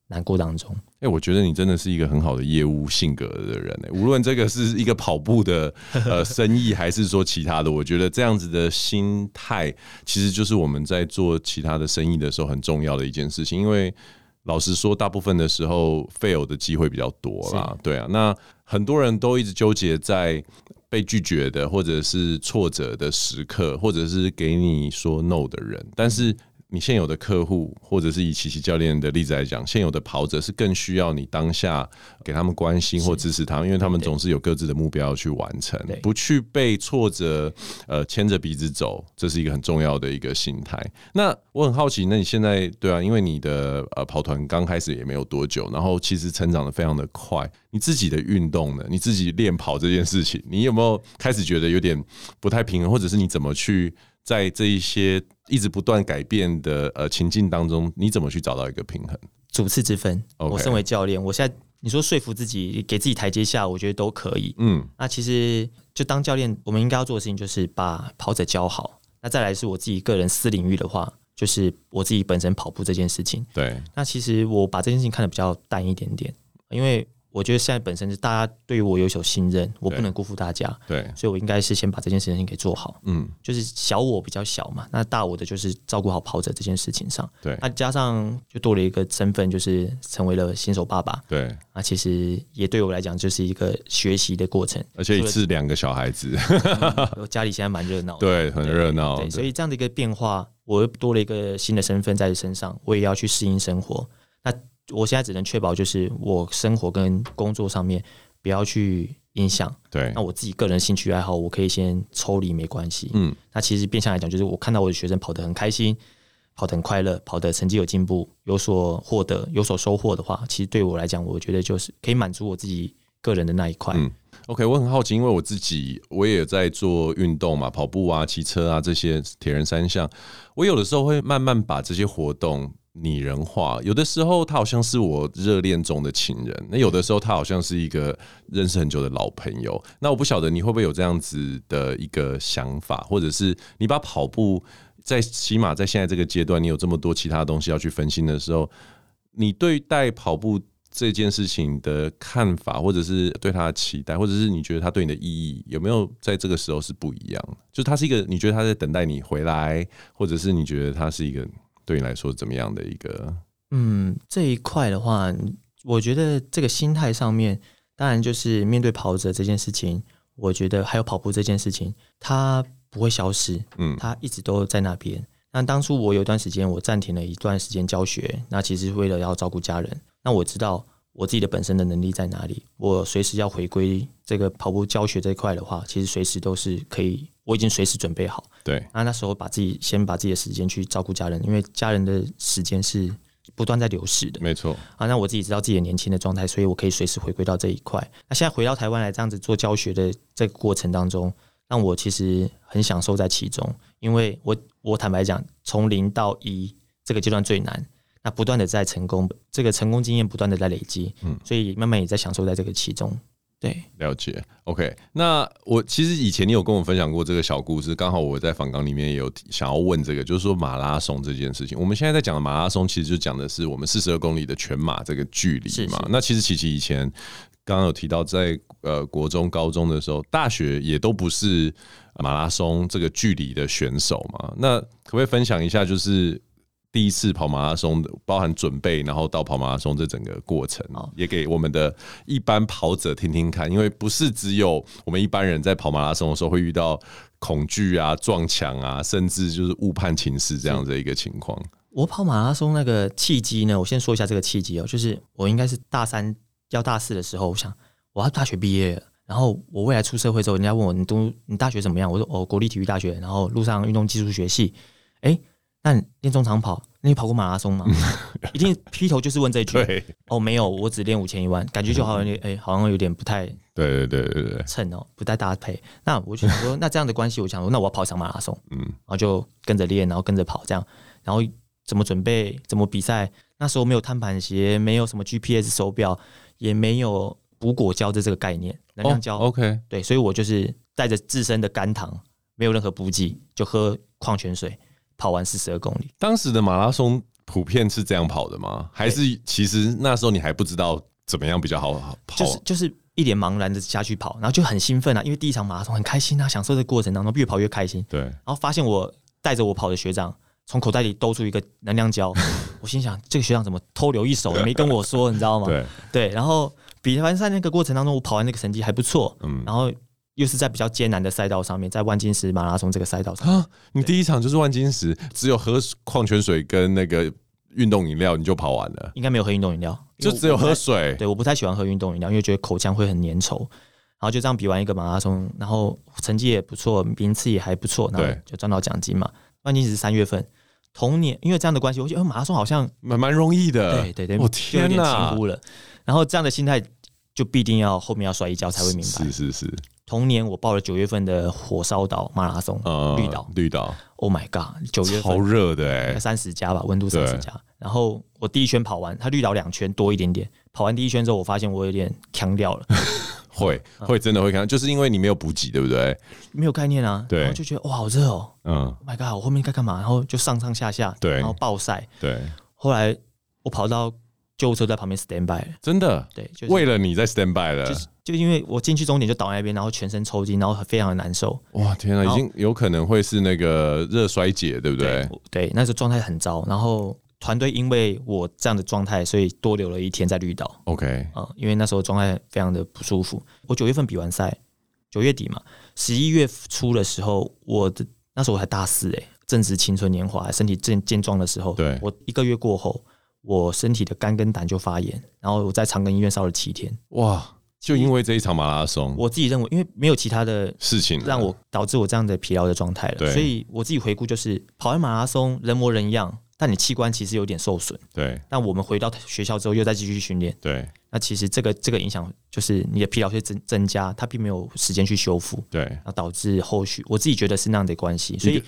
难过当中。哎，我觉得你真的是一个很好的业务性格的人哎，无论这个是一个跑步的 呃生意，还是说其他的，我觉得这样子的心态，其实就是我们在做其他的生意的时候很重要的一件事情。因为老实说，大部分的时候 fail 的机会比较多啦，对啊。那很多人都一直纠结在。被拒绝的，或者是挫折的时刻，或者是给你说 no 的人，但是你现有的客户，或者是以琪琪教练的例子来讲，现有的跑者是更需要你当下给他们关心或支持他们，因为他们总是有各自的目标要去完成，不去被挫折呃牵着鼻子走，这是一个很重要的一个心态。那我很好奇，那你现在对啊，因为你的呃跑团刚开始也没有多久，然后其实成长的非常的快，你自己的运动呢？你自己练跑这件事情，你有没有开始觉得有点不太平衡，或者是你怎么去？在这一些一直不断改变的呃情境当中，你怎么去找到一个平衡？主次之分。我身为教练，我现在你说说服自己，给自己台阶下，我觉得都可以。嗯，那其实就当教练，我们应该要做的事情就是把跑者教好。那再来是我自己个人私领域的话，就是我自己本身跑步这件事情。对。那其实我把这件事情看得比较淡一点点，因为。我觉得现在本身是大家对于我有所信任，我不能辜负大家，对，所以我应该是先把这件事情给做好，嗯，就是小我比较小嘛，那大我的就是照顾好跑者这件事情上，对，那加上就多了一个身份，就是成为了新手爸爸，对，那其实也对我来讲就是一个学习的过程，而且一次两个小孩子，我 家里现在蛮热闹，对，很热闹，对，所以这样的一个变化，我又多了一个新的身份在身上，我也要去适应生活，那。我现在只能确保，就是我生活跟工作上面不要去影响。对，那我自己个人兴趣爱好，我可以先抽离，没关系。嗯，那其实变相来讲，就是我看到我的学生跑得很开心，跑得很快乐，跑得成绩有进步，有所获得，有所收获的话，其实对我来讲，我觉得就是可以满足我自己个人的那一块。嗯，OK，我很好奇，因为我自己我也在做运动嘛，跑步啊、骑车啊这些铁人三项，我有的时候会慢慢把这些活动。拟人化，有的时候他好像是我热恋中的情人，那有的时候他好像是一个认识很久的老朋友。那我不晓得你会不会有这样子的一个想法，或者是你把跑步在起码在现在这个阶段，你有这么多其他东西要去分心的时候，你对待跑步这件事情的看法，或者是对他的期待，或者是你觉得他对你的意义，有没有在这个时候是不一样？就他是一个，你觉得他在等待你回来，或者是你觉得他是一个？对你来说怎么样的一个？嗯，这一块的话，我觉得这个心态上面，当然就是面对跑者这件事情，我觉得还有跑步这件事情，它不会消失，嗯，它一直都在那边。那当初我有段时间我暂停了一段时间教学，那其实是为了要照顾家人。那我知道我自己的本身的能力在哪里，我随时要回归这个跑步教学这一块的话，其实随时都是可以。我已经随时准备好。对，那那时候把自己先把自己的时间去照顾家人，因为家人的时间是不断在流逝的。没错。啊，那我自己知道自己的年轻的状态，所以我可以随时回归到这一块。那现在回到台湾来这样子做教学的这个过程当中，让我其实很享受在其中，因为我我坦白讲，从零到一这个阶段最难，那不断的在成功，这个成功经验不断的在累积，嗯，所以慢慢也在享受在这个其中。对，了解。OK，那我其实以前你有跟我分享过这个小故事，刚好我在访纲里面也有想要问这个，就是说马拉松这件事情。我们现在在讲的马拉松，其实就讲的是我们四十二公里的全马这个距离嘛。是是，那其实琪琪以前刚刚有提到在，在呃国中、高中的时候，大学也都不是马拉松这个距离的选手嘛。那可不可以分享一下，就是？第一次跑马拉松，包含准备，然后到跑马拉松这整个过程，也给我们的一般跑者听听看。因为不是只有我们一般人在跑马拉松的时候会遇到恐惧啊、撞墙啊，甚至就是误判情势这样的一个情况。我跑马拉松那个契机呢，我先说一下这个契机哦，就是我应该是大三要大四的时候，我想我要大学毕业了，然后我未来出社会之后，人家问我你读你大学怎么样？我说哦，国立体育大学，然后路上运动技术学系，哎。那你练中长跑，那你跑过马拉松吗？一定劈头就是问这一句。对哦，没有，我只练五千一万，感觉就好像哎、欸，好像有点不太对对对对对称哦，不太搭配。那我就想说，那这样的关系，我想说，那我要跑一场马拉松，嗯，然后就跟着练，然后跟着跑，这样，然后怎么准备，怎么比赛？那时候没有碳板鞋，没有什么 GPS 手表，也没有补果胶的这个概念，能量胶。哦、OK，对，所以我就是带着自身的肝糖，没有任何补给，就喝矿泉水。跑完四十二公里，当时的马拉松普遍是这样跑的吗？还是其实那时候你还不知道怎么样比较好跑？就是就是一脸茫然的下去跑，然后就很兴奋啊，因为第一场马拉松很开心啊，享受这过程当中越跑越开心。对，然后发现我带着我跑的学长从口袋里兜出一个能量胶，我心想这个学长怎么偷留一手，没跟我说，你知道吗？对对，然后比完赛那个过程当中，我跑完那个成绩还不错，嗯，然后又是在比较艰难的赛道上面，在万金石马拉松这个赛道上啊，你第一场就是万金石，只有喝矿泉水跟那个运动饮料你就跑完了？应该没有喝运动饮料，就只有喝水。对，我不太喜欢喝运动饮料，因为觉得口腔会很粘稠。然后就这样比完一个马拉松，然后成绩也不错，名次也还不错，然后就赚到奖金嘛。万金石三月份，同年因为这样的关系，我觉得马拉松好像蛮蛮容易的。对对对，我天哪，轻忽了。然后这样的心态。就必定要后面要摔一跤才会明白。是是是。同年我报了九月份的火烧岛马拉松，呃、绿岛绿岛。Oh my god！九月份好热的哎，三十加吧，温度三十加。然后我第一圈跑完，它绿岛两圈多一点点。跑完第一圈之后，我发现我有点强掉了。会会真的会呛，就是因为你没有补给，对不对？没有概念啊。对。然后就觉得哇，好热哦。嗯。Oh my god！我后面该干嘛？然后就上上下下，对。然后暴晒。对。后来我跑到。救护车在旁边 stand by 了，真的，对，就是为了你在 stand by 了，就是就因为我进去终点就倒在那边，然后全身抽筋，然后非常的难受。哇，天啊，已经有可能会是那个热衰竭，对不对？对，对，那时候状态很糟。然后团队因为我这样的状态，所以多留了一天在绿岛。OK，啊、嗯，因为那时候状态非常的不舒服。我九月份比完赛，九月底嘛，十一月初的时候，我的那时候我才大四哎、欸，正值青春年华，身体健健壮的时候。对，我一个月过后。我身体的肝跟胆就发炎，然后我在长庚医院烧了七天。哇！就因为这一场马拉松，我自己认为，因为没有其他的事情让我导致我这样的疲劳的状态了。对，所以我自己回顾就是，跑完马拉松人模人样，但你器官其实有点受损。对。那我们回到学校之后又再继续训练。对。那其实这个这个影响就是你的疲劳会增增加，它并没有时间去修复。对。那导致后续，我自己觉得是那样的关系，所以。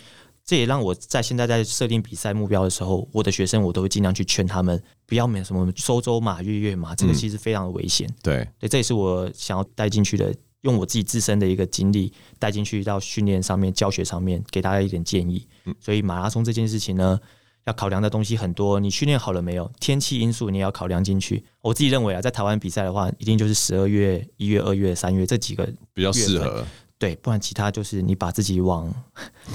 这也让我在现在在设定比赛目标的时候，我的学生我都会尽量去劝他们不要买什么周周马、月月马，这个其实非常的危险。对，对，这也是我想要带进去的，用我自己自身的一个经历带进去到训练上面、教学上面，给大家一点建议。所以马拉松这件事情呢，要考量的东西很多。你训练好了没有？天气因素你也要考量进去。我自己认为啊，在台湾比赛的话，一定就是十二月、一月、二月、三月这几个比较适合。对，不然其他就是你把自己往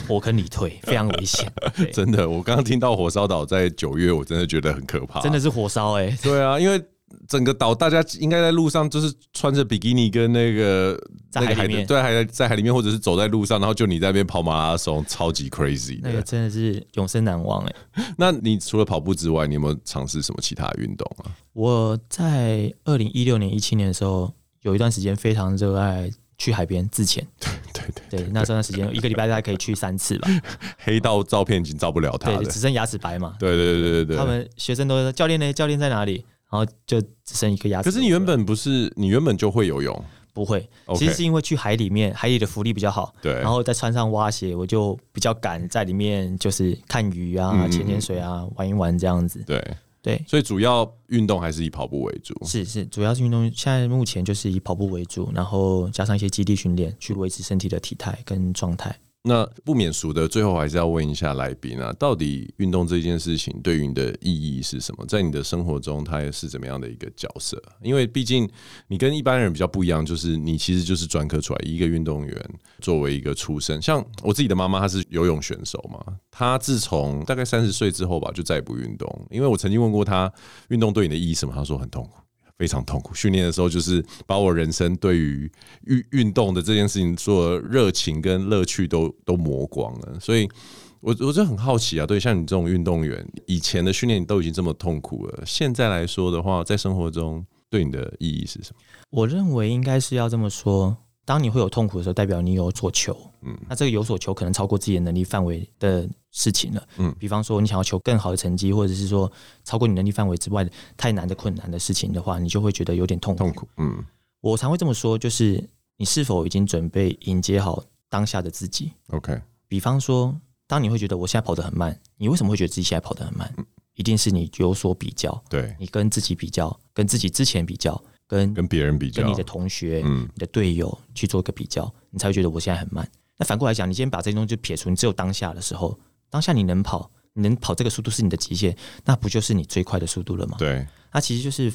火坑里推，非常危险。真的，我刚刚听到火烧岛在九月，我真的觉得很可怕。真的是火烧哎、欸！对啊，因为整个岛大家应该在路上就是穿着比基尼跟那个在海里面，对，还在海里面，或者是走在路上，然后就你在那边跑马拉松，超级 crazy。那个真的是永生难忘哎、欸。那你除了跑步之外，你有没有尝试什么其他运动啊？我在二零一六年、一七年的时候，有一段时间非常热爱。去海边自潜，对对对，对，那这段时间一个礼拜大概可以去三次吧。黑到照片已经照不了他了，对，只剩牙齿白嘛。对对对对对，他们学生都说教练呢？教练在哪里？然后就只剩一颗牙齿。可是你原本不是，你原本就会游泳？不会，其实是因为去海里面，海里的浮力比较好。对，然后再穿上蛙鞋，我就比较敢在里面，就是看鱼啊、潜潜水啊、玩一玩这样子。对。对，所以主要运动还是以跑步为主。是是，主要是运动。现在目前就是以跑步为主，然后加上一些基地训练，去维持身体的体态跟状态。那不免俗的，最后还是要问一下来宾啊，到底运动这件事情对于你的意义是什么？在你的生活中，它也是怎么样的一个角色？因为毕竟你跟一般人比较不一样，就是你其实就是专科出来一个运动员，作为一个出身。像我自己的妈妈，她是游泳选手嘛，她自从大概三十岁之后吧，就再也不运动。因为我曾经问过她，运动对你的意义什么？她说很痛苦。非常痛苦，训练的时候就是把我人生对于运运动的这件事情做热情跟乐趣都都磨光了，所以我我就很好奇啊，对，像你这种运动员，以前的训练都已经这么痛苦了，现在来说的话，在生活中对你的意义是什么？我认为应该是要这么说。当你会有痛苦的时候，代表你有所求。嗯，那这个有所求可能超过自己的能力范围的事情了。嗯，比方说你想要求更好的成绩，或者是说超过你能力范围之外的太难的困难的事情的话，你就会觉得有点痛苦。痛苦。嗯，我常会这么说，就是你是否已经准备迎接好当下的自己？OK。比方说，当你会觉得我现在跑得很慢，你为什么会觉得自己现在跑得很慢？一定是你有所比较。对，你跟自己比较，跟自己之前比较。跟跟别人比较，跟你的同学、嗯、你的队友去做一个比较，你才会觉得我现在很慢。那反过来讲，你今天把这些东西就撇除，你只有当下的时候，当下你能跑，你能跑这个速度是你的极限，那不就是你最快的速度了吗？对，那其实就是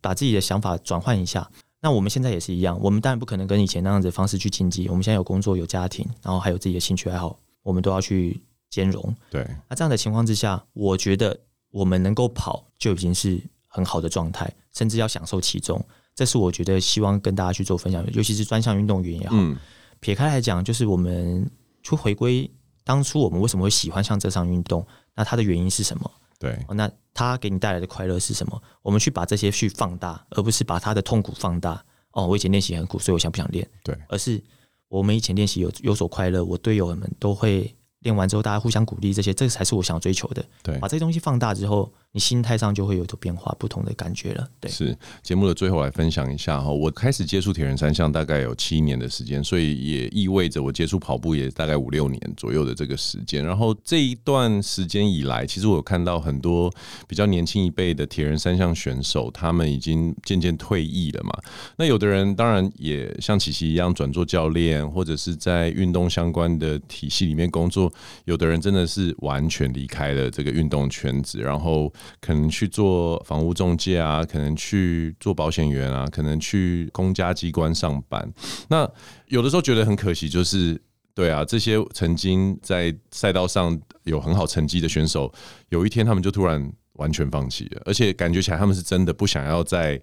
把自己的想法转换一下。那我们现在也是一样，我们当然不可能跟以前那样子的方式去竞技。我们现在有工作、有家庭，然后还有自己的兴趣爱好，我们都要去兼容。对，那这样的情况之下，我觉得我们能够跑就已经是很好的状态，甚至要享受其中。这是我觉得希望跟大家去做分享，尤其是专项运动员也好。嗯、撇开来讲，就是我们去回归当初我们为什么会喜欢上这项运动，那它的原因是什么？对，那它给你带来的快乐是什么？我们去把这些去放大，而不是把它的痛苦放大。哦，我以前练习很苦，所以我想不想练？对，而是我们以前练习有有所快乐，我队友们都会。练完之后，大家互相鼓励，这些这才是我想要追求的。对，把这些东西放大之后，你心态上就会有所变化，不同的感觉了。对，是节目的最后来分享一下哈，我开始接触铁人三项大概有七年的时间，所以也意味着我接触跑步也大概五六年左右的这个时间。然后这一段时间以来，其实我看到很多比较年轻一辈的铁人三项选手，他们已经渐渐退役了嘛。那有的人当然也像琪琪一样转做教练，或者是在运动相关的体系里面工作。有的人真的是完全离开了这个运动圈子，然后可能去做房屋中介啊，可能去做保险员啊，可能去公家机关上班。那有的时候觉得很可惜，就是对啊，这些曾经在赛道上有很好成绩的选手，有一天他们就突然完全放弃了，而且感觉起来他们是真的不想要再。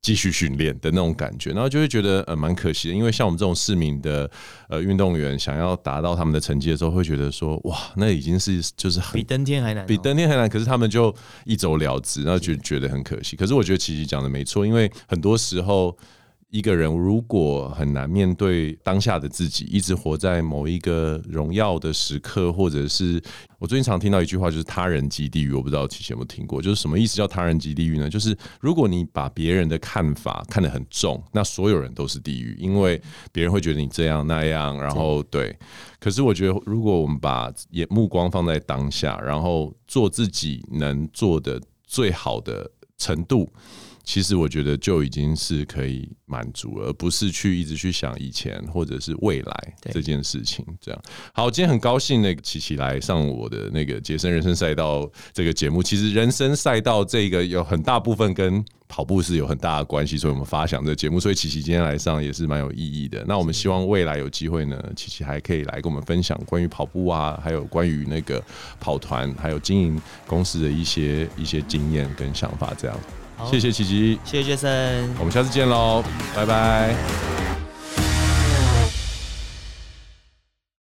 继续训练的那种感觉，然后就会觉得呃蛮可惜的，因为像我们这种市民的呃运动员，想要达到他们的成绩的时候，会觉得说哇，那已经是就是很比登天还难，比登天还难。可是他们就一走了之，然后就觉得很可惜。可是我觉得琪琪讲的没错，因为很多时候。一个人如果很难面对当下的自己，一直活在某一个荣耀的时刻，或者是我最近常听到一句话，就是“他人即地狱”。我不知道琪琪有没有听过，就是什么意思？叫“他人即地狱”呢？就是如果你把别人的看法看得很重，那所有人都是地狱，因为别人会觉得你这样那样。然后对，可是我觉得，如果我们把眼目光放在当下，然后做自己能做的最好的程度。其实我觉得就已经是可以满足了，而不是去一直去想以前或者是未来这件事情。这样好，今天很高兴那个琪琪来上我的那个杰森人生赛道这个节目。其实人生赛道这个有很大部分跟跑步是有很大的关系，所以我们发想这个节目。所以琪琪今天来上也是蛮有意义的。那我们希望未来有机会呢，琪琪还可以来跟我们分享关于跑步啊，还有关于那个跑团，还有经营公司的一些一些经验跟想法这样。谢谢琪琪，谢谢杰森，我们下次见喽，拜拜。